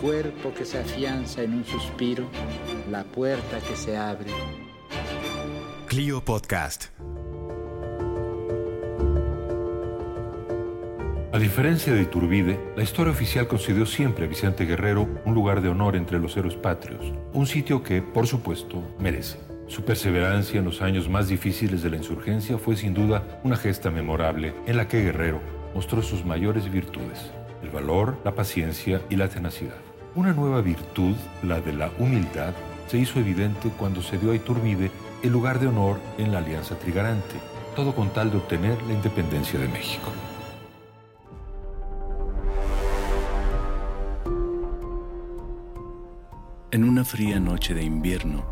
cuerpo que se afianza en un suspiro, la puerta que se abre. Clio Podcast. A diferencia de Iturbide, la historia oficial concedió siempre a Vicente Guerrero un lugar de honor entre los héroes patrios, un sitio que, por supuesto, merece. Su perseverancia en los años más difíciles de la insurgencia fue sin duda una gesta memorable en la que Guerrero mostró sus mayores virtudes, el valor, la paciencia y la tenacidad. Una nueva virtud, la de la humildad, se hizo evidente cuando se dio a Iturbide el lugar de honor en la Alianza Trigarante, todo con tal de obtener la independencia de México. En una fría noche de invierno,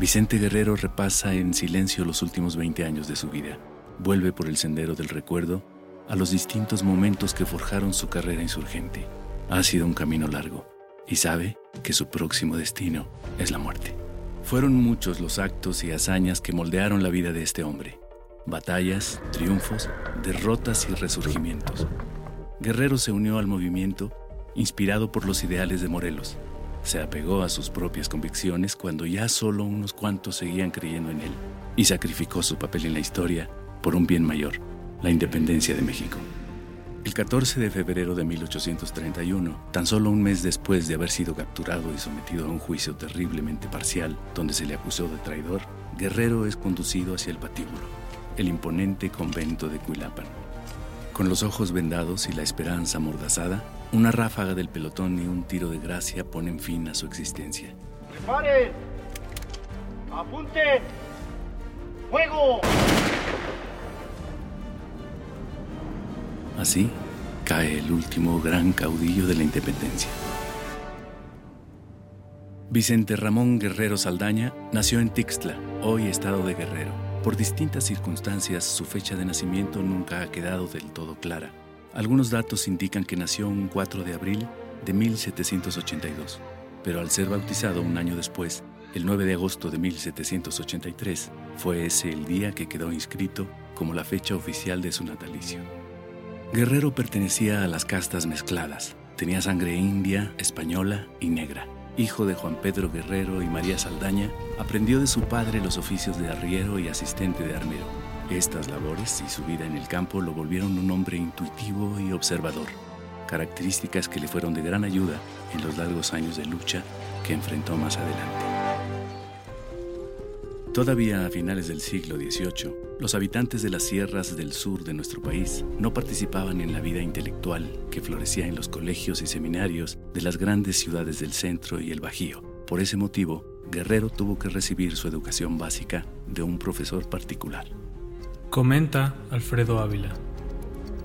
Vicente Guerrero repasa en silencio los últimos 20 años de su vida. Vuelve por el sendero del recuerdo a los distintos momentos que forjaron su carrera insurgente. Ha sido un camino largo y sabe que su próximo destino es la muerte. Fueron muchos los actos y hazañas que moldearon la vida de este hombre. Batallas, triunfos, derrotas y resurgimientos. Guerrero se unió al movimiento inspirado por los ideales de Morelos. Se apegó a sus propias convicciones cuando ya solo unos cuantos seguían creyendo en él y sacrificó su papel en la historia por un bien mayor, la independencia de México. El 14 de febrero de 1831, tan solo un mes después de haber sido capturado y sometido a un juicio terriblemente parcial, donde se le acusó de traidor, Guerrero es conducido hacia el patíbulo, el imponente convento de Cuilapan. Con los ojos vendados y la esperanza amordazada, una ráfaga del pelotón y un tiro de gracia ponen fin a su existencia. ¡Preparen! ¡Apunten! ¡Fuego! Así cae el último gran caudillo de la independencia. Vicente Ramón Guerrero Saldaña nació en Tixtla, hoy estado de Guerrero. Por distintas circunstancias, su fecha de nacimiento nunca ha quedado del todo clara. Algunos datos indican que nació un 4 de abril de 1782, pero al ser bautizado un año después, el 9 de agosto de 1783, fue ese el día que quedó inscrito como la fecha oficial de su natalicio. Guerrero pertenecía a las castas mezcladas. Tenía sangre india, española y negra. Hijo de Juan Pedro Guerrero y María Saldaña, aprendió de su padre los oficios de arriero y asistente de armero. Estas labores y su vida en el campo lo volvieron un hombre intuitivo y observador, características que le fueron de gran ayuda en los largos años de lucha que enfrentó más adelante. Todavía a finales del siglo XVIII, los habitantes de las sierras del sur de nuestro país no participaban en la vida intelectual que florecía en los colegios y seminarios de las grandes ciudades del centro y el Bajío. Por ese motivo, Guerrero tuvo que recibir su educación básica de un profesor particular. Comenta Alfredo Ávila.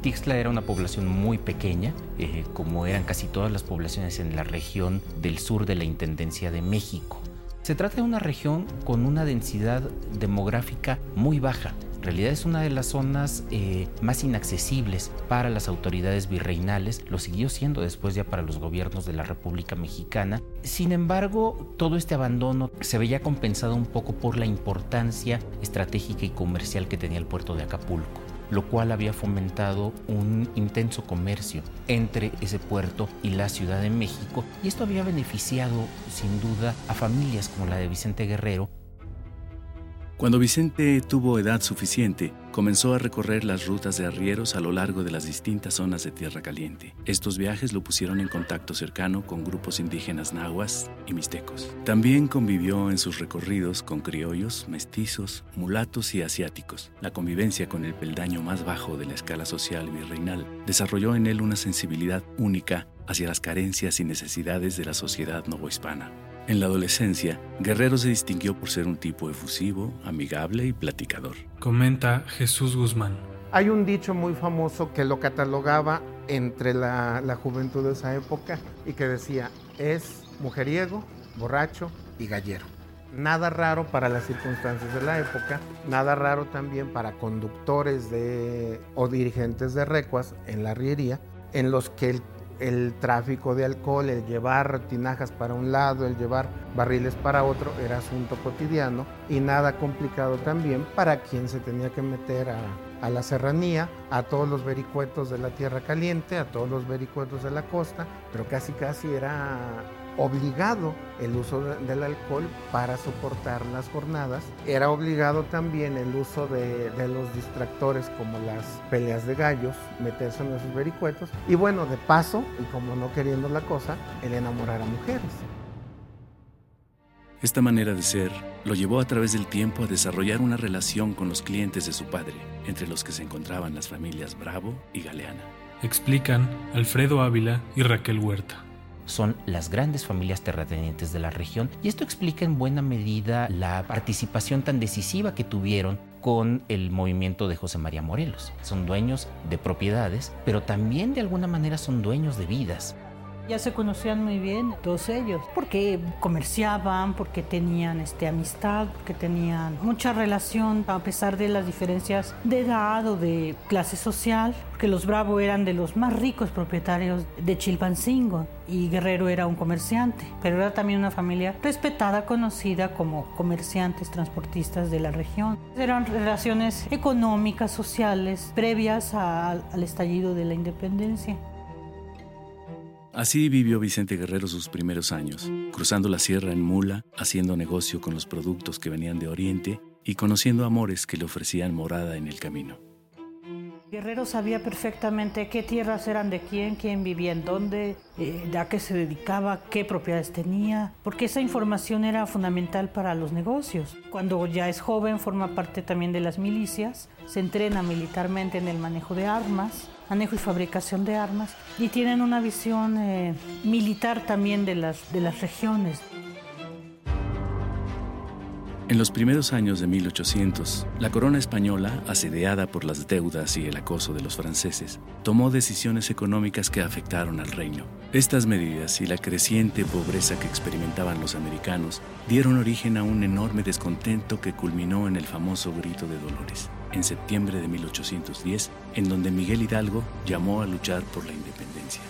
Tixla era una población muy pequeña, eh, como eran casi todas las poblaciones en la región del sur de la Intendencia de México. Se trata de una región con una densidad demográfica muy baja. En realidad es una de las zonas eh, más inaccesibles para las autoridades virreinales, lo siguió siendo después ya para los gobiernos de la República Mexicana. Sin embargo, todo este abandono se veía compensado un poco por la importancia estratégica y comercial que tenía el puerto de Acapulco lo cual había fomentado un intenso comercio entre ese puerto y la Ciudad de México, y esto había beneficiado sin duda a familias como la de Vicente Guerrero, Cuando Vicente tuvo edad suficiente, comenzó a recorrer las rutas de arrieros a lo largo de las distintas zonas de Tierra Caliente. Estos viajes lo pusieron en contacto cercano con grupos indígenas nahuas y mixtecos. También convivió en sus recorridos con criollos, mestizos, mulatos y asiáticos. La convivencia con el peldaño más bajo de la escala social virreinal desarrolló en él una sensibilidad única hacia las carencias y necesidades de la sociedad novohispana. En la adolescencia, Guerrero se distinguió por ser un tipo efusivo, amigable y platicador. Comenta Jesús Guzmán. Hay un dicho muy famoso que lo catalogaba entre la, la juventud de esa época y que decía, es mujeriego, borracho y gallero. Nada raro para las circunstancias de la época, nada raro también para conductores de, o dirigentes de recuas en la riería, en los que el, el tráfico de alcohol, el llevar tinajas para un lado, el llevar barriles para otro, era asunto cotidiano y nada complicado también para quien se tenía que meter a, la serranía, a todos los vericuetos de la tierra caliente, a todos los vericuetos de la costa, pero casi casi era obligado el uso de, del alcohol para soportar las jornadas. Era obligado también el uso de, de, los distractores como las peleas de gallos, meterse en esos vericuetos. Y bueno, de paso, y como no queriendo la cosa, el enamorar a mujeres. Esta manera de ser lo llevó a través del tiempo a desarrollar una relación con los clientes de su padre, entre los que se encontraban las familias Bravo y Galeana. Explican Alfredo Ávila y Raquel Huerta son las grandes familias terratenientes de la región y esto explica en buena medida la participación tan decisiva que tuvieron con el movimiento de José María Morelos. Son dueños de propiedades, pero también de alguna manera son dueños de vidas. Ya se conocían muy bien todos ellos, porque comerciaban, porque tenían este, amistad, porque tenían mucha relación a pesar de las diferencias de edad o de clase social, porque los Bravo eran de los más ricos propietarios de Chilpancingo y Guerrero era un comerciante, pero era también una familia respetada, conocida como comerciantes, transportistas de la región. Eran relaciones económicas, sociales, previas al estallido de la independencia. Así vivió Vicente Guerrero sus primeros años, cruzando la sierra en mula, haciendo negocio con los productos que venían de Oriente y conociendo amores que le ofrecían morada en el camino. Guerrero sabía perfectamente qué tierras eran de quién, quién vivía en dónde, eh, a qué se dedicaba, qué propiedades tenía, porque esa información era fundamental para los negocios. Cuando ya es joven forma parte también de las milicias, se entrena militarmente en el manejo de armas, manejo y fabricación de armas y tienen una visión eh, militar también de las, de las regiones. En los primeros años de 1800, la corona española, asediada por las deudas y el acoso de los franceses, tomó decisiones económicas que afectaron al reino. Estas medidas y la creciente pobreza que experimentaban los americanos dieron origen a un enorme descontento que culminó en el famoso Grito de Dolores, en septiembre de 1810, en donde Miguel Hidalgo llamó a luchar por la independencia.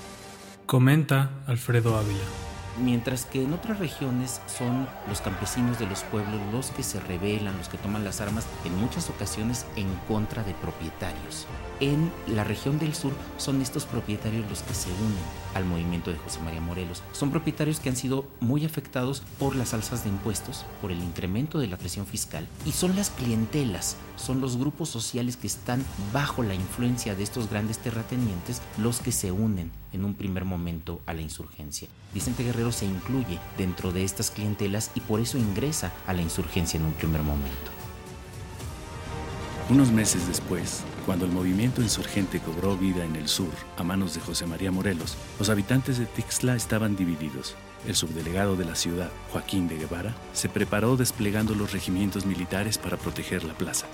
Comenta Alfredo Ávila. Mientras que en otras regiones son los campesinos de los pueblos los que se rebelan, los que toman las armas, en muchas ocasiones en contra de propietarios. En la región del sur son estos propietarios los que se unen al movimiento de José María Morelos. Son propietarios que han sido muy afectados por las alzas de impuestos, por el incremento de la presión fiscal y son las clientelas, son los grupos sociales que están bajo la influencia de estos grandes terratenientes los que se unen en un primer momento a la insurgencia. Vicente Guerrero se incluye dentro de estas clientelas y por eso ingresa a la insurgencia en un primer momento. Unos meses después, cuando el movimiento insurgente cobró vida en el sur a manos de José María Morelos, los habitantes de Tixla estaban divididos. El subdelegado de la ciudad, Joaquín de Guevara, se preparó desplegando los regimientos militares para proteger la plaza.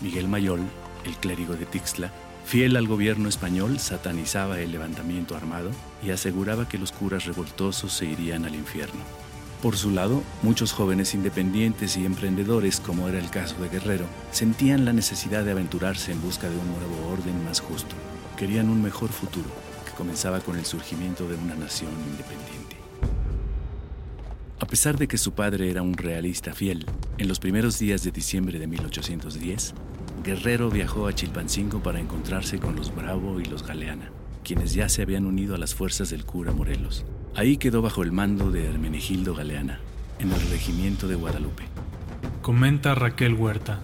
Miguel Mayol, el clérigo de Tixla, fiel al gobierno español, satanizaba el levantamiento armado y aseguraba que los curas revoltosos se irían al infierno. Por su lado, muchos jóvenes independientes y emprendedores, como era el caso de Guerrero, sentían la necesidad de aventurarse en busca de un nuevo orden más justo. Querían un mejor futuro, que comenzaba con el surgimiento de una nación independiente. A pesar de que su padre era un realista fiel, en los primeros días de diciembre de 1810, Guerrero viajó a Chilpancingo para encontrarse con los Bravo y los Galeana, quienes ya se habían unido a las fuerzas del cura Morelos. Ahí quedó bajo el mando de Hermenegildo Galeana, en el regimiento de Guadalupe. Comenta Raquel Huerta.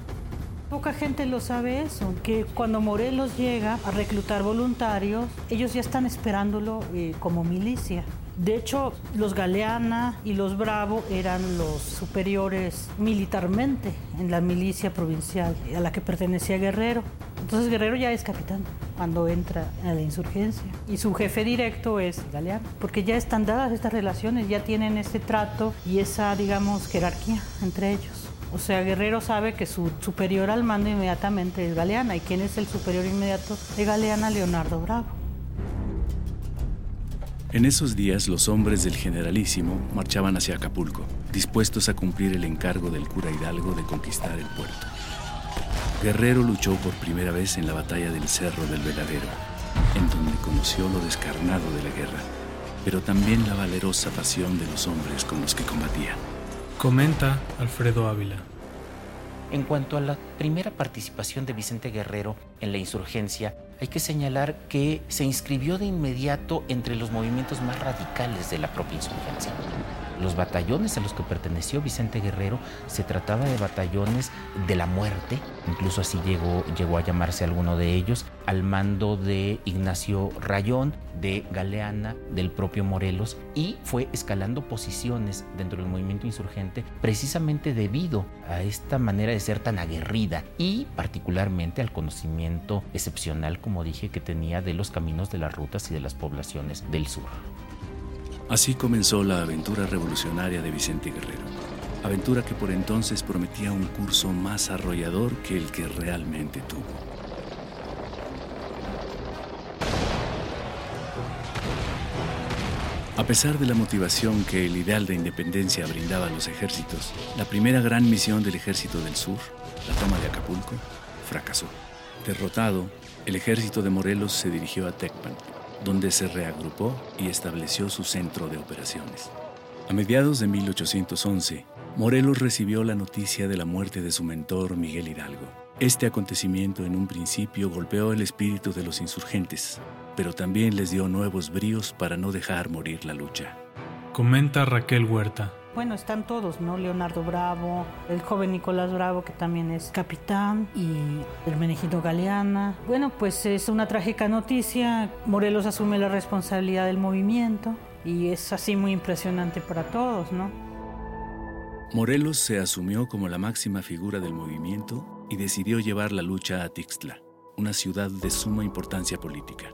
Poca gente lo sabe eso, que cuando Morelos llega a reclutar voluntarios, ellos ya están esperándolo eh, como milicia. De hecho, los Galeana y los Bravo eran los superiores militarmente en la milicia provincial a la que pertenecía Guerrero. Entonces Guerrero ya es capitán cuando entra a la insurgencia y su jefe directo es Galeano, porque ya están dadas estas relaciones, ya tienen este trato y esa, digamos, jerarquía entre ellos. O sea, Guerrero sabe que su superior al mando inmediatamente es Galeana. ¿Y quién es el superior inmediato de Galeana? Leonardo Bravo. En esos días los hombres del generalísimo marchaban hacia Acapulco, dispuestos a cumplir el encargo del cura Hidalgo de conquistar el puerto. Guerrero luchó por primera vez en la batalla del Cerro del Veladero, en donde conoció lo descarnado de la guerra, pero también la valerosa pasión de los hombres con los que combatía. Comenta Alfredo Ávila. En cuanto a la primera participación de Vicente Guerrero en la insurgencia, hay que señalar que se inscribió de inmediato entre los movimientos más radicales de la propia insurgencia. Los batallones a los que perteneció Vicente Guerrero se trataba de batallones de la muerte, incluso así llegó, llegó a llamarse alguno de ellos, al mando de Ignacio Rayón, de Galeana, del propio Morelos, y fue escalando posiciones dentro del movimiento insurgente precisamente debido a esta manera de ser tan aguerrida y particularmente al conocimiento excepcional, como dije, que tenía de los caminos de las rutas y de las poblaciones del sur. Así comenzó la aventura revolucionaria de Vicente Guerrero, aventura que por entonces prometía un curso más arrollador que el que realmente tuvo. A pesar de la motivación que el ideal de independencia brindaba a los ejércitos, la primera gran misión del ejército del sur, la toma de Acapulco, fracasó. Derrotado, el ejército de Morelos se dirigió a Tecpan, donde se reagrupó y estableció su centro de operaciones. A mediados de 1811, Morelos recibió la noticia de la muerte de su mentor Miguel Hidalgo. Este acontecimiento en un principio golpeó el espíritu de los insurgentes, pero también les dio nuevos bríos para no dejar morir la lucha. Comenta Raquel Huerta. Bueno, están todos, ¿no? Leonardo Bravo, el joven Nicolás Bravo, que también es capitán, y el Menegito Galeana. Bueno, pues es una trágica noticia. Morelos asume la responsabilidad del movimiento y es así muy impresionante para todos, ¿no? Morelos se asumió como la máxima figura del movimiento y decidió llevar la lucha a Tixtla, una ciudad de suma importancia política.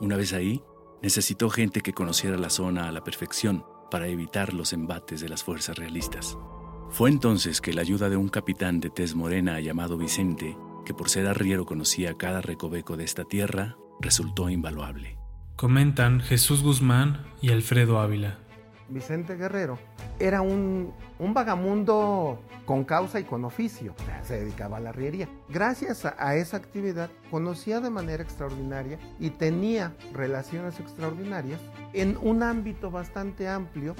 Una vez ahí, necesitó gente que conociera la zona a la perfección para evitar los embates de las fuerzas realistas. Fue entonces que la ayuda de un capitán de tez morena llamado Vicente, que por ser arriero conocía cada recoveco de esta tierra, resultó invaluable. Comentan Jesús Guzmán y Alfredo Ávila. Vicente Guerrero era un, un, vagamundo con causa y con oficio. Se dedicaba a la arriería. Gracias a, esa actividad conocía de manera extraordinaria y tenía relaciones extraordinarias en un ámbito bastante amplio.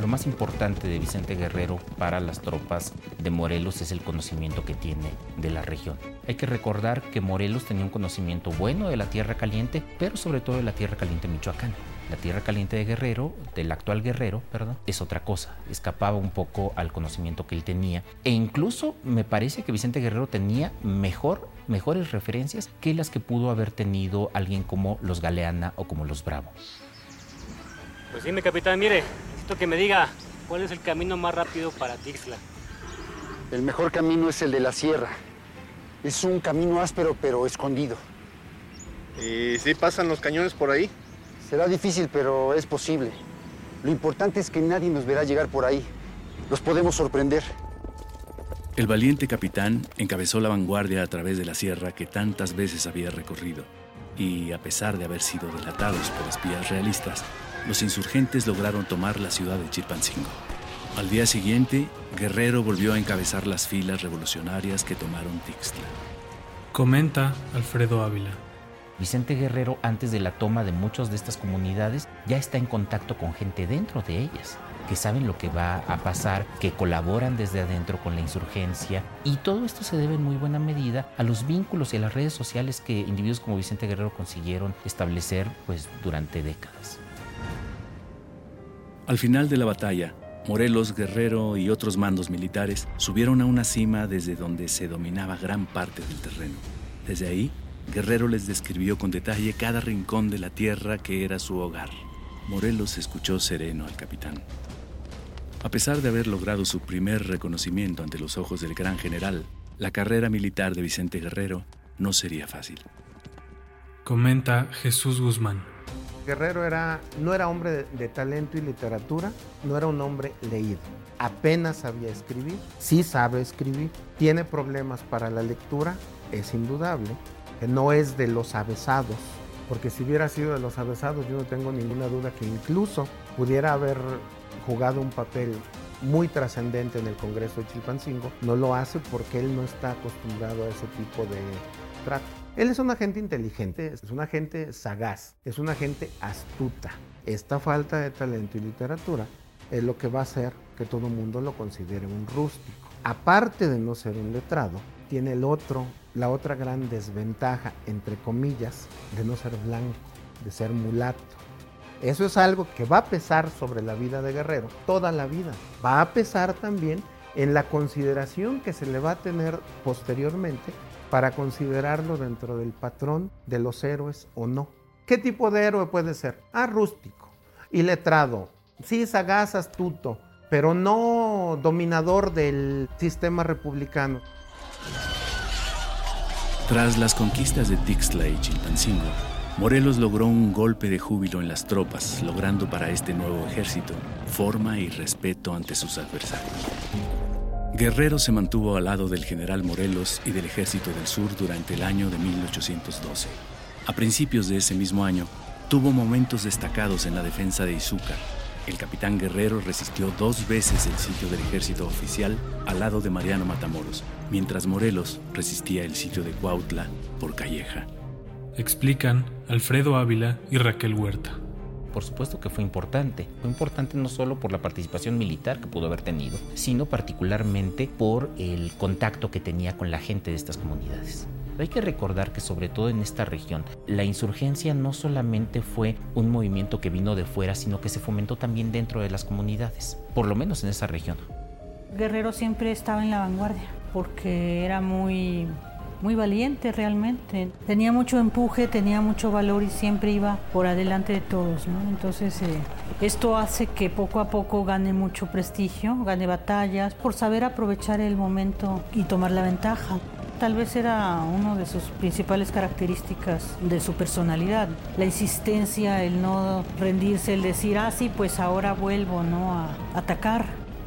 Lo más importante de Vicente Guerrero para las tropas de Morelos es el conocimiento que tiene de la región. Hay que recordar que Morelos tenía un conocimiento bueno de la Tierra Caliente, pero sobre todo de la Tierra Caliente Michoacán. La Tierra Caliente de Guerrero, del actual Guerrero, perdón, es otra cosa. Escapaba un poco al conocimiento que él tenía. E incluso me parece que Vicente Guerrero tenía mejor, mejores referencias que las que pudo haber tenido alguien como los Galeana o como los Bravo. Pues sí, mi capitán, mire, necesito que me diga cuál es el camino más rápido para Tixla. El mejor camino es el de la sierra. Es un camino áspero pero escondido. ¿Y si pasan los cañones por ahí? Será difícil, pero es posible. Lo importante es que nadie nos verá llegar por ahí. Los podemos sorprender. El valiente capitán encabezó la vanguardia a través de la sierra que tantas veces había recorrido. Y a pesar de haber sido delatados por espías realistas, los insurgentes lograron tomar la ciudad de Chilpancingo. Al día siguiente, Guerrero volvió a encabezar las filas revolucionarias que tomaron Tixtla. Comenta Alfredo Ávila. Vicente Guerrero, antes de la toma de muchas de estas comunidades, ya está en contacto con gente dentro de ellas, que saben lo que va a pasar, que colaboran desde adentro con la insurgencia. Y todo esto se debe en muy buena medida a los vínculos y a las redes sociales que individuos como Vicente Guerrero consiguieron establecer pues, durante décadas. Al final de la batalla, Morelos, Guerrero y otros mandos militares subieron a una cima desde donde se dominaba gran parte del terreno. Desde ahí, Guerrero les describió con detalle cada rincón de la tierra que era su hogar. Morelos escuchó sereno al capitán. A pesar de haber logrado su primer reconocimiento ante los ojos del gran general, la carrera militar de Vicente Guerrero no sería fácil. Comenta Jesús Guzmán. Guerrero era, no era hombre de, de, talento y literatura, no era un hombre leído. Apenas sabía escribir, sí sabe escribir, tiene problemas para la lectura, es indudable, no es de los avesados, porque si hubiera sido de los avesados yo no tengo ninguna duda que incluso pudiera haber jugado un papel muy trascendente en el Congreso de Chilpancingo, no lo hace porque él no está acostumbrado a ese tipo de trato. Él es una gente inteligente, es una gente sagaz, es una gente astuta. Esta falta de talento y literatura es lo que va a hacer que todo el mundo lo considere un rústico. Aparte de no ser un letrado, tiene el otro, la otra gran desventaja, entre comillas, de no ser blanco, de ser mulato. Eso es algo que va a pesar sobre la vida de Guerrero toda la vida. Va a pesar también en la consideración que se le va a tener posteriormente para considerarlo dentro del patrón de los héroes o no. ¿Qué tipo de héroe puede ser? Ah, rústico, iletrado, sí, sagaz, astuto, pero no dominador del sistema republicano. Tras las conquistas de Tixla y Chilpancingo, Morelos logró un golpe de júbilo en las tropas, logrando para este nuevo ejército forma y respeto ante sus adversarios. Guerrero se mantuvo al lado del general Morelos y del Ejército del Sur durante el año de 1812. A principios de ese mismo año, tuvo momentos destacados en la defensa de Izúcar. El capitán Guerrero resistió dos veces el sitio del ejército oficial al lado de Mariano Matamoros, mientras Morelos resistía el sitio de Cuautla por Calleja. Explican Alfredo Ávila y Raquel Huerta por supuesto que fue importante. Fue importante no solo por la participación militar que pudo haber tenido, sino particularmente por el contacto que tenía con la gente de estas comunidades. Hay que recordar que sobre todo en esta región, la insurgencia no solamente fue un movimiento que vino de fuera, sino que se fomentó también dentro de las comunidades, por lo menos en esa región. Guerrero siempre estaba en la vanguardia porque era muy muy valiente realmente. Tenía mucho empuje, tenía mucho valor y siempre iba por adelante de todos. Entonces, eh, esto hace que poco a poco gane mucho prestigio, gane batallas, por saber aprovechar el momento y tomar la ventaja. Tal vez era una de sus principales características de su personalidad, la insistencia, el no rendirse, el decir, ah, sí, pues ahora vuelvo, ¿no? A atacar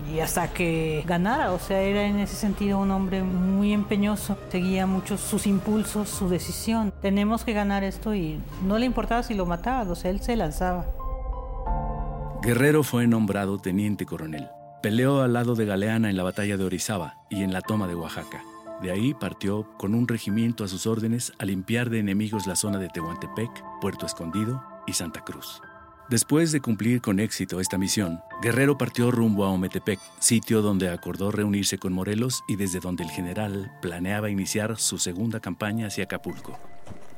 y hasta que ganara, o sea, era en ese sentido un hombre muy empeñoso, seguía mucho sus impulsos, su decisión. Tenemos que ganar esto y no le importaba si lo mataba, o sea, él se lanzaba. Guerrero fue nombrado teniente coronel. Peleó al lado de Galeana en la batalla de Orizaba y en la toma de Oaxaca. De ahí partió con un regimiento a sus órdenes a limpiar de enemigos la zona de Tehuantepec, Puerto Escondido y Santa Cruz. Después de cumplir con éxito esta misión, Guerrero partió rumbo a Ometepec, sitio donde acordó reunirse con Morelos y desde donde el general planeaba iniciar su segunda campaña hacia Acapulco.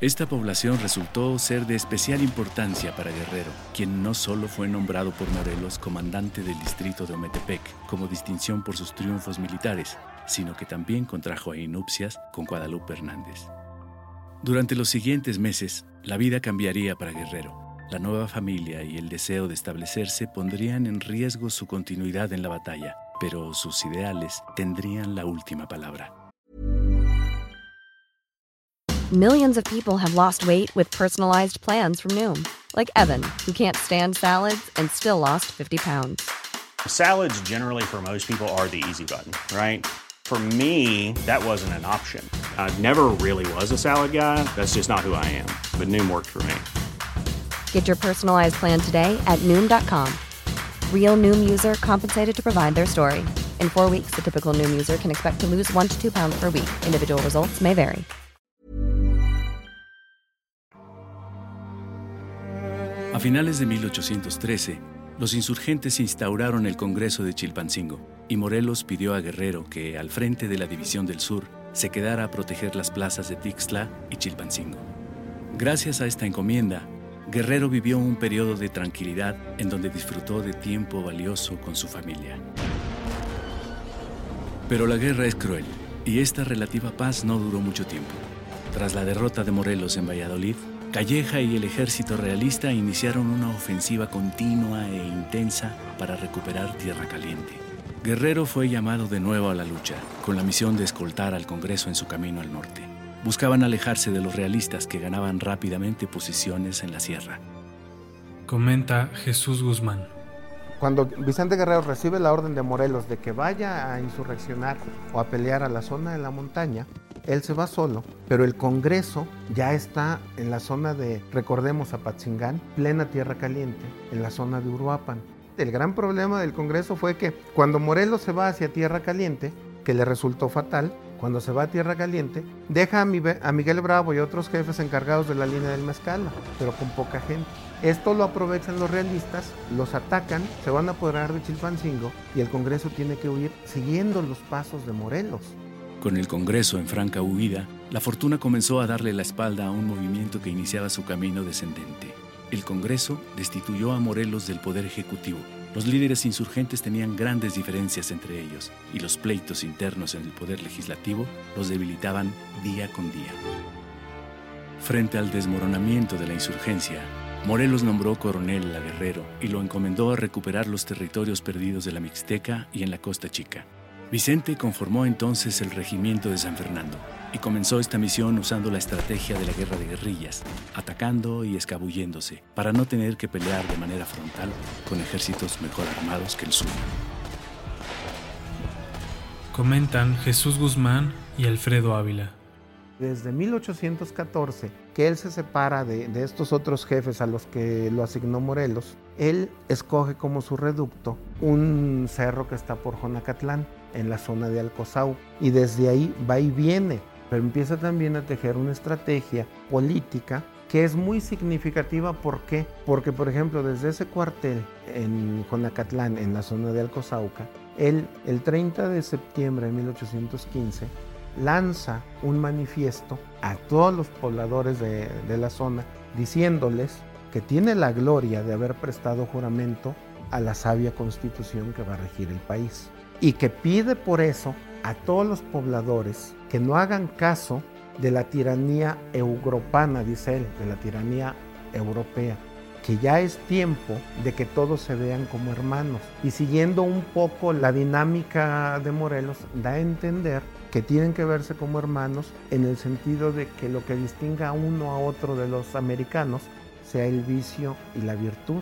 Esta población resultó ser de especial importancia para Guerrero, quien no solo fue nombrado por Morelos comandante del distrito de Ometepec como distinción por sus triunfos militares, sino que también contrajo ahí nupcias con Guadalupe Hernández. Durante los siguientes meses, la vida cambiaría para Guerrero. La nueva familia y el deseo de establecerse pondrían en riesgo su continuidad en la batalla, pero sus ideales tendrían la última palabra. Millions of people have lost weight with personalized plans from Noom, like Evan, who can't stand salads and still lost 50 pounds. Salads generally for most people are the easy button, right? For me, that wasn't an option. I never really was a salad guy. That's just not who I am. But Noom worked for me. Get your personalized plan today at noom.com. Real noom user compensated to provide their story. In four weeks, the typical noom user can expect to lose one to two pounds per week. Individual results may vary. A finales de 1813, los insurgentes instauraron el Congreso de Chilpancingo y Morelos pidió a Guerrero que, al frente de la División del Sur, se quedara a proteger las plazas de Tixla y Chilpancingo. Gracias a esta encomienda, Guerrero vivió un periodo de tranquilidad en donde disfrutó de tiempo valioso con su familia. Pero la guerra es cruel y esta relativa paz no duró mucho tiempo. Tras la derrota de Morelos en Valladolid, Calleja y el ejército realista iniciaron una ofensiva continua e intensa para recuperar Tierra Caliente. Guerrero fue llamado de nuevo a la lucha, con la misión de escoltar al Congreso en su camino al norte. Buscaban alejarse de los realistas que ganaban rápidamente posiciones en la sierra. Comenta Jesús Guzmán. Cuando Vicente Guerrero recibe la orden de Morelos de que vaya a insurreccionar o a pelear a la zona de la montaña, él se va solo, pero el Congreso ya está en la zona de, recordemos, Apatzingán, plena tierra caliente, en la zona de Uruapan. El gran problema del Congreso fue que cuando Morelos se va hacia tierra caliente, que le resultó fatal, cuando se va a Tierra Caliente, deja a, Miguel Bravo y otros jefes encargados de la línea del Mezcala, pero con poca gente. Esto lo aprovechan los realistas, los atacan, se van a apoderar de Chilpancingo y el Congreso tiene que huir siguiendo los pasos de Morelos. Con el Congreso en franca huida, la fortuna comenzó a darle la espalda a un movimiento que iniciaba su camino descendente. El Congreso destituyó a Morelos del poder ejecutivo los líderes insurgentes tenían grandes diferencias entre ellos y los pleitos internos en el poder legislativo los debilitaban día con día. Frente al desmoronamiento de la insurgencia, Morelos nombró coronel a Guerrero y lo encomendó a recuperar los territorios perdidos de la Mixteca y en la Costa Chica. Vicente conformó entonces el regimiento de San Fernando y comenzó esta misión usando la estrategia de la guerra de guerrillas, atacando y escabulléndose para no tener que pelear de manera frontal con ejércitos mejor armados que el suyo. Comentan Jesús Guzmán y Alfredo Ávila. Desde 1814, que él se separa de, de estos otros jefes a los que lo asignó Morelos, él escoge como su reducto un cerro que está por Jonacatlán, en la zona de Alcozau, y desde ahí va y viene pero empieza también a tejer una estrategia política que es muy significativa. ¿Por qué? Porque, por ejemplo, desde ese cuartel en Jonacatlán, en la zona de Alcozauca, él, el 30 de septiembre de 1815, lanza un manifiesto a todos los pobladores de, de la zona diciéndoles que tiene la gloria de haber prestado juramento a la sabia constitución que va a regir el país y que pide por eso a todos los pobladores que no hagan caso de la tiranía europana, dice él, de la tiranía europea, que ya es tiempo de que todos se vean como hermanos. Y siguiendo un poco la dinámica de Morelos, da a entender que tienen que verse como hermanos en el sentido de que lo que distinga a uno a otro de los americanos sea el vicio y la virtud.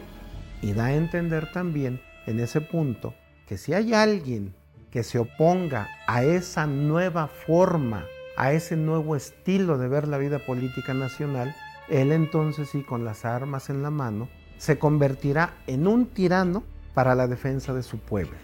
Y da a entender también en ese punto que si hay alguien que se oponga a esa nueva forma, a ese nuevo estilo de ver la vida política nacional, él entonces sí con las armas en la mano se convertirá en un tirano para la defensa de su pueblo.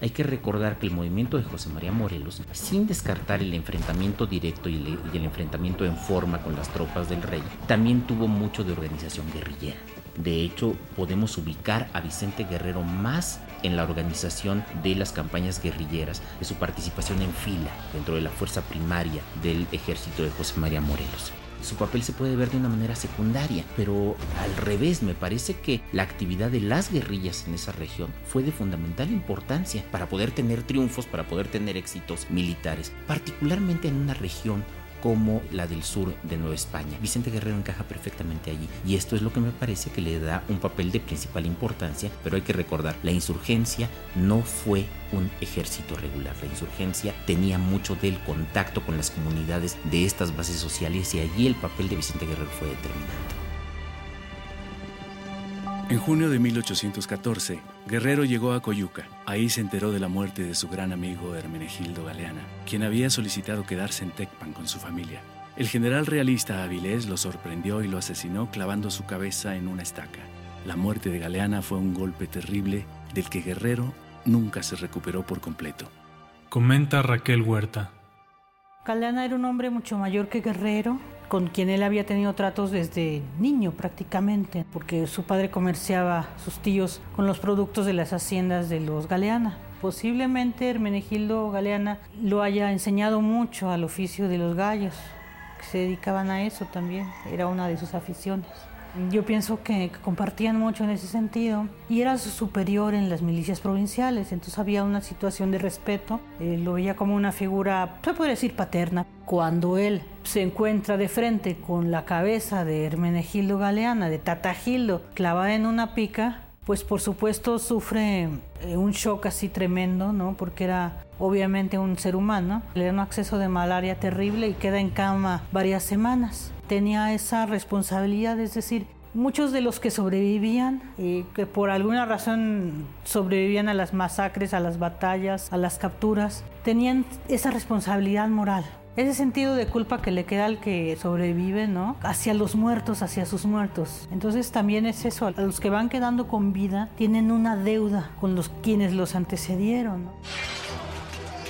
Hay que recordar que el movimiento de José María Morelos, sin descartar el enfrentamiento directo y el, enfrentamiento en forma con las tropas del rey, también tuvo mucho de organización guerrillera. De hecho, podemos ubicar a Vicente Guerrero más en la organización de las campañas guerrilleras, de su participación en fila dentro de la fuerza primaria del ejército de José María Morelos. Su papel se puede ver de una manera secundaria, pero al revés, me parece que la actividad de las guerrillas en esa región fue de fundamental importancia para poder tener triunfos, para poder tener éxitos militares, particularmente en una región como la del sur de Nueva España. Vicente Guerrero encaja perfectamente allí y esto es lo que me parece que le da un papel de principal importancia, pero hay que recordar, la insurgencia no fue un ejército regular, la insurgencia tenía mucho del contacto con las comunidades de estas bases sociales y allí el papel de Vicente Guerrero fue determinante. En junio de 1814, Guerrero llegó a Coyuca. Ahí se enteró de la muerte de su gran amigo Hermenegildo Galeana, quien había solicitado quedarse en Tecpan con su familia. El general realista Avilés lo sorprendió y lo asesinó clavando su cabeza en una estaca. La muerte de Galeana fue un golpe terrible del que Guerrero nunca se recuperó por completo. Comenta Raquel Huerta. Galeana era un hombre mucho mayor que Guerrero, con quien él había tenido tratos desde niño prácticamente, porque su padre comerciaba sus tíos con los productos de las haciendas de los Galeana. Posiblemente Hermenegildo Galeana lo haya enseñado mucho al oficio de los gallos, que se dedicaban a eso también, era una de sus aficiones. Yo pienso que, compartían mucho en ese sentido y era su superior en las milicias provinciales, entonces había una situación de respeto, eh, lo veía como una figura, se podría decir paterna. Cuando él se encuentra de frente con la cabeza de Hermenegildo Galeana, de Tatagildo, clavada en una pica, pues por supuesto sufre eh, un shock así tremendo, ¿no? Porque era obviamente un ser humano, le da un acceso de malaria terrible y queda en cama varias semanas. Tenía esa responsabilidad, es decir, muchos de los que sobrevivían y que por alguna razón sobrevivían a las masacres, a las batallas, a las capturas, tenían esa responsabilidad moral ese sentido de culpa que le queda al que sobrevive, ¿no? Hacia los muertos, hacia sus muertos. Entonces también es eso, a los que van quedando con vida tienen una deuda con los quienes los antecedieron.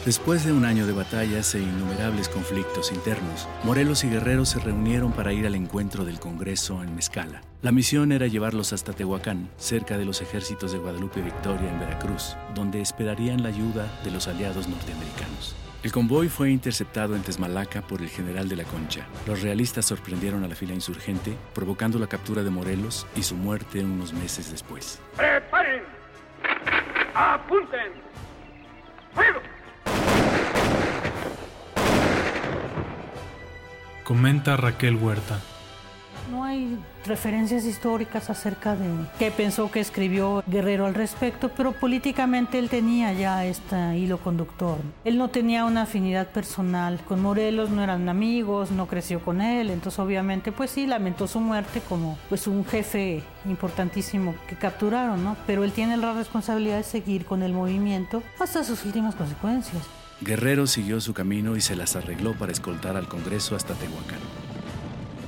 Después de un año de batallas e innumerables conflictos internos, Morelos y Guerrero se reunieron para ir al encuentro del Congreso en Mezcala. La misión era llevarlos hasta Tehuacán, cerca de los ejércitos de Guadalupe Victoria en Veracruz, donde esperarían la ayuda de los aliados norteamericanos. El convoy fue interceptado en Tesmalaca por el general de la Concha. Los realistas sorprendieron a la fila insurgente, provocando la captura de Morelos y su muerte unos meses después. ¡Preparen! ¡Apunten! Comenta Raquel Huerta. No hay referencias históricas acerca de qué pensó que escribió Guerrero al respecto, pero políticamente él tenía ya este hilo conductor. Él no tenía una afinidad personal con Morelos, no eran amigos, no creció con él, entonces obviamente pues sí lamentó su muerte como pues un jefe importantísimo que capturaron, ¿no? Pero él tiene la responsabilidad de seguir con el movimiento hasta sus últimas consecuencias. Guerrero siguió su camino y se las arregló para escoltar al Congreso hasta Tehuacán.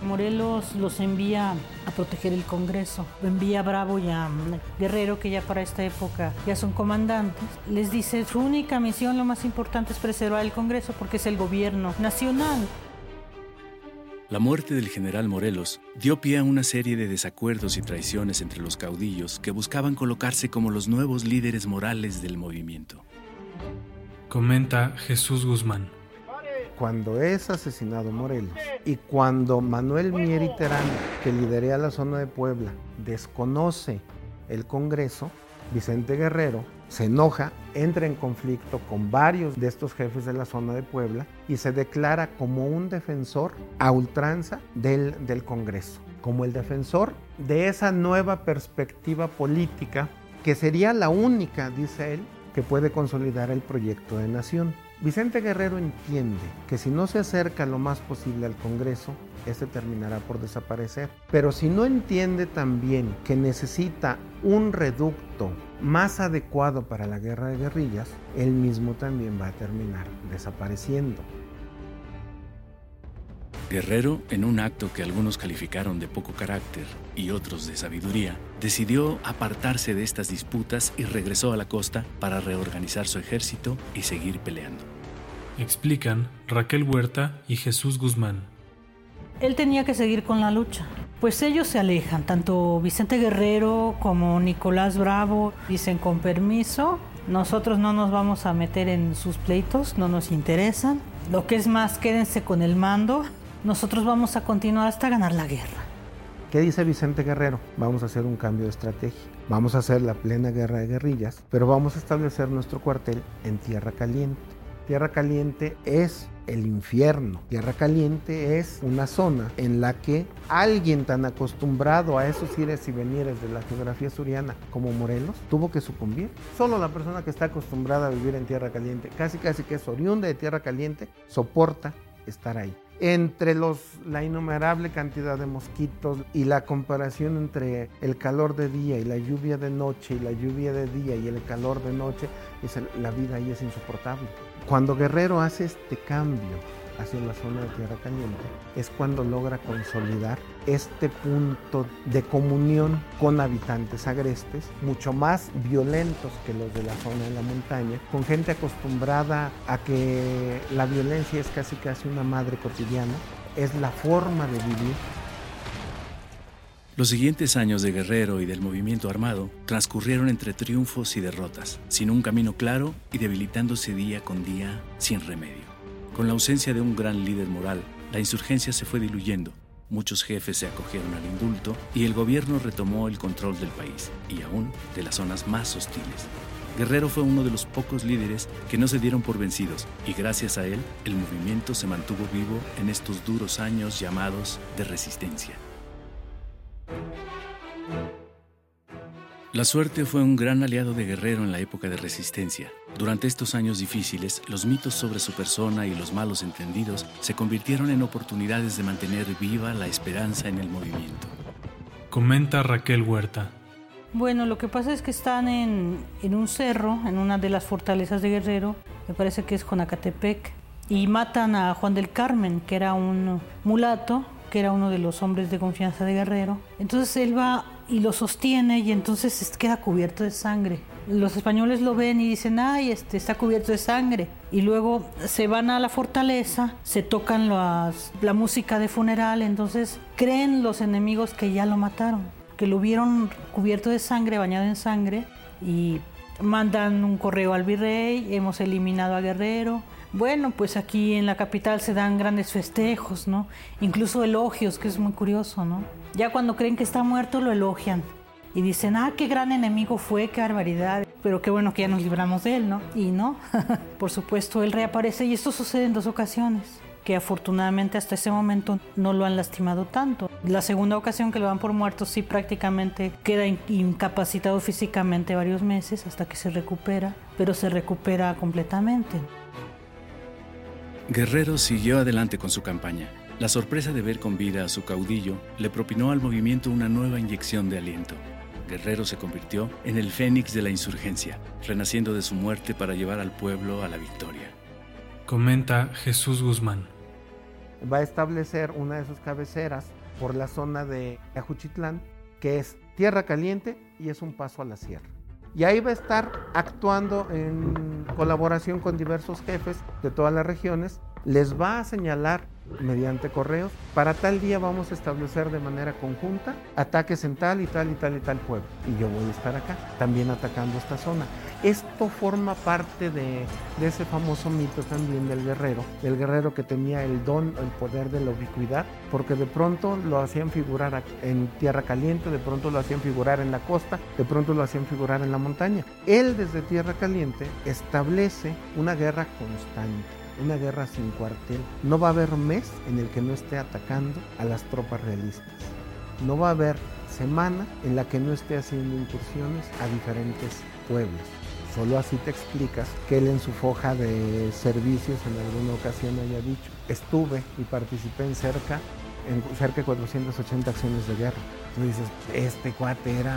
Morelos los envía a proteger el Congreso. Envía a Bravo y a Guerrero, que ya para esta época ya son comandantes. Les dice, su única misión, lo más importante es preservar el Congreso porque es el gobierno nacional. La muerte del general Morelos dio pie a una serie de desacuerdos y traiciones entre los caudillos que buscaban colocarse como los nuevos líderes morales del movimiento. Comenta Jesús Guzmán. Cuando es asesinado Morelos y cuando Manuel Mieri Terán, que liderea la zona de Puebla, desconoce el Congreso, Vicente Guerrero se enoja, entra en conflicto con varios de estos jefes de la zona de Puebla y se declara como un defensor a ultranza del, del Congreso, como el defensor de esa nueva perspectiva política que sería la única, dice él, que puede consolidar el proyecto de nación. Vicente Guerrero entiende que si no se acerca lo más posible al Congreso, este terminará por desaparecer. Pero si no entiende también que necesita un reducto más adecuado para la guerra de guerrillas, él mismo también va a terminar desapareciendo. Guerrero, en un acto que algunos calificaron de poco carácter y otros de sabiduría, decidió apartarse de estas disputas y regresó a la costa para reorganizar su ejército y seguir peleando. Explican Raquel Huerta y Jesús Guzmán. Él tenía que seguir con la lucha. Pues ellos se alejan, tanto Vicente Guerrero como Nicolás Bravo dicen con permiso, nosotros no nos vamos a meter en sus pleitos, no nos interesan. Lo que es más, quédense con el mando nosotros vamos a continuar hasta ganar la guerra. ¿Qué dice Vicente Guerrero? Vamos a hacer un cambio de estrategia. Vamos a hacer la plena guerra de guerrillas, pero vamos a establecer nuestro cuartel en Tierra Caliente. Tierra Caliente es el infierno. Tierra Caliente es una zona en la que alguien tan acostumbrado a esos ires y venires de la geografía suriana como Morelos tuvo que sucumbir. Solo la persona que está acostumbrada a vivir en Tierra Caliente, casi casi que es oriunda de Tierra Caliente, soporta estar ahí entre los, la innumerable cantidad de mosquitos y la comparación entre el calor de día y la lluvia de noche y la lluvia de día y el calor de noche, la vida ahí es insoportable. Cuando Guerrero hace este cambio hacia la zona de Tierra Caliente, es cuando logra consolidar este punto de comunión con habitantes agrestes, mucho más violentos que los de la zona de la montaña, con gente acostumbrada a que la violencia es casi casi una madre cotidiana, es la forma de vivir los siguientes años de Guerrero y del movimiento armado transcurrieron entre triunfos y derrotas, sin un camino claro y debilitándose día con día sin remedio. Con la ausencia de un gran líder moral, la insurgencia se fue diluyendo, muchos jefes se acogieron al indulto y el gobierno retomó el control del país y aún de las zonas más hostiles. Guerrero fue uno de los pocos líderes que no se dieron por vencidos y gracias a él el movimiento se mantuvo vivo en estos duros años llamados de resistencia. La suerte fue un gran aliado de Guerrero en la época de resistencia. Durante estos años difíciles, los mitos sobre su persona y los malos entendidos se convirtieron en oportunidades de mantener viva la esperanza en el movimiento. Comenta Raquel Huerta. Bueno, lo que pasa es que están en, en un cerro, en una de las fortalezas de Guerrero, me parece que es Conacatepec, y matan a Juan del Carmen, que era un mulato, que era uno de los hombres de confianza de Guerrero. Entonces él va y lo sostiene y entonces queda cubierto de sangre. Los españoles lo ven y dicen, ay, este está cubierto de sangre. Y luego se van a la fortaleza, se tocan las, la música de funeral, entonces creen los enemigos que ya lo mataron, que lo vieron cubierto de sangre, bañado en sangre, y mandan un correo al virrey, hemos eliminado a Guerrero, bueno, pues aquí en la capital se dan grandes festejos, ¿no? Incluso elogios, que es muy curioso, ¿no? Ya cuando creen que está muerto lo elogian y dicen, ah, qué gran enemigo fue, qué barbaridad, pero qué bueno que ya nos libramos de él, ¿no? Y no, por supuesto, él reaparece y esto sucede en dos ocasiones que afortunadamente hasta ese momento no lo han lastimado tanto. La segunda ocasión que lo dan por muerto sí prácticamente queda incapacitado físicamente varios meses hasta que se recupera, pero se recupera completamente. Guerrero siguió adelante con su campaña. La sorpresa de ver con vida a su caudillo le propinó al movimiento una nueva inyección de aliento. Guerrero se convirtió en el fénix de la insurgencia, renaciendo de su muerte para llevar al pueblo a la victoria. Comenta Jesús Guzmán. Va a establecer una de sus cabeceras por la zona de Ajuchitlán, que es tierra caliente y es un paso a la sierra. Y ahí va a estar actuando en colaboración con diversos jefes de todas las regiones. Les va a señalar mediante correos, para tal día vamos a establecer de manera conjunta ataques en tal y tal y tal y tal pueblo. Y yo voy a estar acá, también atacando esta zona. Esto forma parte de, de, ese famoso mito también del guerrero, del guerrero que tenía el don, el poder de la ubicuidad, porque de pronto lo hacían figurar en tierra caliente, de pronto lo hacían figurar en la costa, de pronto lo hacían figurar en la montaña. Él desde tierra caliente establece una guerra constante una guerra sin cuartel. No va a haber mes en el que no esté atacando a las tropas realistas. No va a haber semana en la que no esté haciendo incursiones a diferentes pueblos. Solo así te explicas que él en su foja de servicios en alguna ocasión haya dicho, estuve y participé en cerca, en cerca de 480 acciones de guerra. Tú dices, este cuate era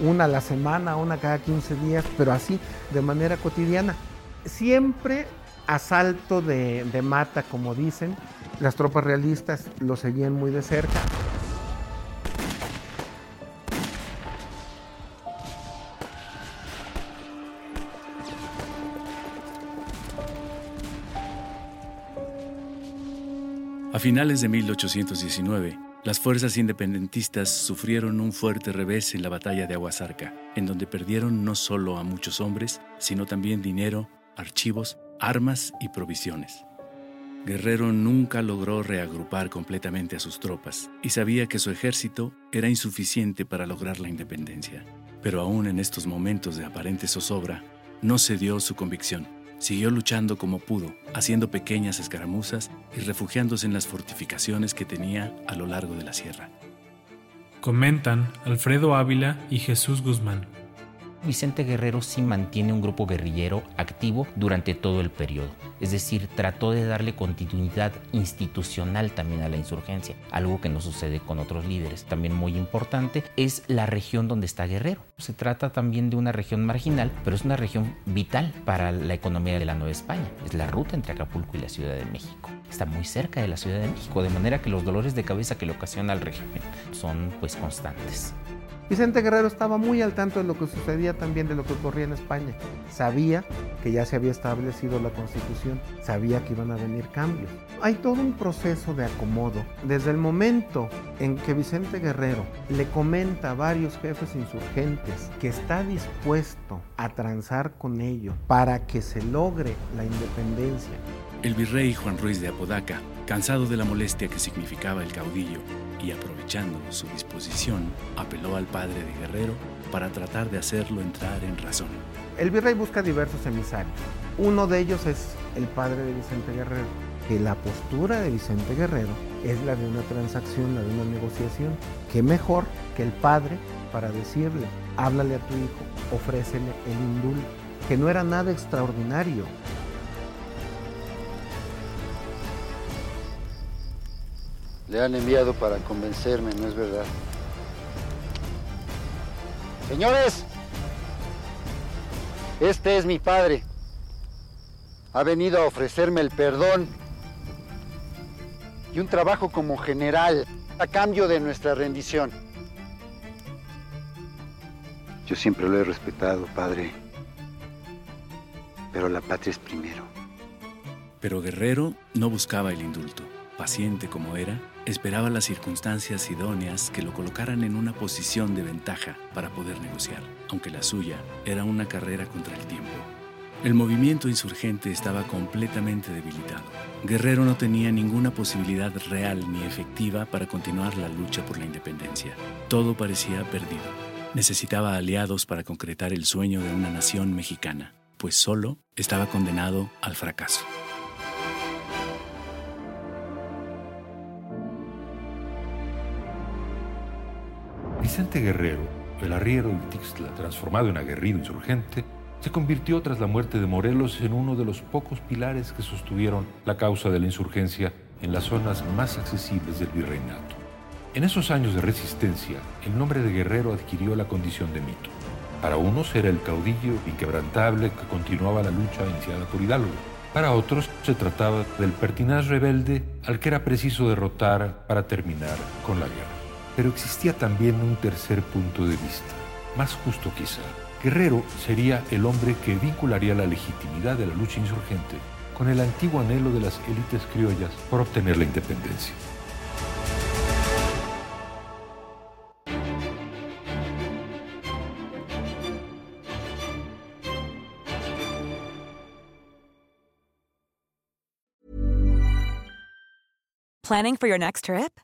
una a la semana, una cada 15 días, pero así, de manera cotidiana. Siempre asalto de, de, mata, como dicen. Las tropas realistas lo seguían muy de cerca. A finales de 1819, las fuerzas independentistas sufrieron un fuerte revés en la batalla de Aguasarca, en donde perdieron no solo a muchos hombres, sino también dinero, archivos armas y provisiones. Guerrero nunca logró reagrupar completamente a sus tropas y sabía que su ejército era insuficiente para lograr la independencia. Pero aún en estos momentos de aparente zozobra, no cedió su convicción. Siguió luchando como pudo, haciendo pequeñas escaramuzas y refugiándose en las fortificaciones que tenía a lo largo de la sierra. Comentan Alfredo Ávila y Jesús Guzmán. Vicente Guerrero sí mantiene un grupo guerrillero activo durante todo el periodo. Es decir, trató de darle continuidad institucional también a la insurgencia, algo que no sucede con otros líderes. También muy importante es la región donde está Guerrero. Se trata también de una región marginal, pero es una región vital para la economía de la Nueva España. Es la ruta entre Acapulco y la Ciudad de México. Está muy cerca de la Ciudad de México, de manera que los dolores de cabeza que le ocasiona al régimen son pues constantes. Vicente Guerrero estaba muy al tanto de lo que sucedía también de lo que ocurría en España. Sabía que ya se había establecido la constitución, sabía que iban a venir cambios. Hay todo un proceso de acomodo. Desde el momento en que Vicente Guerrero le comenta a varios jefes insurgentes que está dispuesto a transar con ellos para que se logre la independencia. El virrey Juan Ruiz de Apodaca, cansado de la molestia que significaba el caudillo, y aprovechando su disposición, apeló al padre de Guerrero para tratar de hacerlo entrar en razón. El virrey busca diversos emisarios. Uno de ellos es el padre de Vicente Guerrero. que la postura de Vicente Guerrero es la de una transacción, la de una negociación. ¿Qué mejor que el padre para decirle, háblale a tu hijo, ofrécele el indulto, que no era nada extraordinario. Le han enviado para convencerme, ¿no es verdad? Señores, este es mi padre. Ha venido a ofrecerme el perdón y un trabajo como general a cambio de nuestra rendición. Yo siempre lo he respetado, padre. Pero la patria es primero. Pero Guerrero no buscaba el indulto. Paciente como era, esperaba las circunstancias idóneas que lo colocaran en una posición de ventaja para poder negociar, aunque la suya era una carrera contra el tiempo. El movimiento insurgente estaba completamente debilitado. Guerrero no tenía ninguna posibilidad real ni efectiva para continuar la lucha por la independencia. Todo parecía perdido. Necesitaba aliados para concretar el sueño de una nación mexicana, pues solo estaba condenado al fracaso. Vicente Guerrero, el arriero de Tixla, transformado en aguerrido insurgente, se convirtió tras la muerte de Morelos en uno de los pocos pilares que sostuvieron la causa de la insurgencia en las zonas más accesibles del virreinato. En esos años de resistencia, el nombre de Guerrero adquirió la condición de mito. Para unos era el caudillo inquebrantable que continuaba la lucha iniciada por Hidalgo. Para otros se trataba del pertinaz rebelde al que era preciso derrotar para terminar con la guerra. Pero existía también un tercer punto de vista, más justo quizá. Guerrero sería el hombre que vincularía la legitimidad de la lucha insurgente con el antiguo anhelo de las élites criollas por obtener la independencia. Planning for your next trip?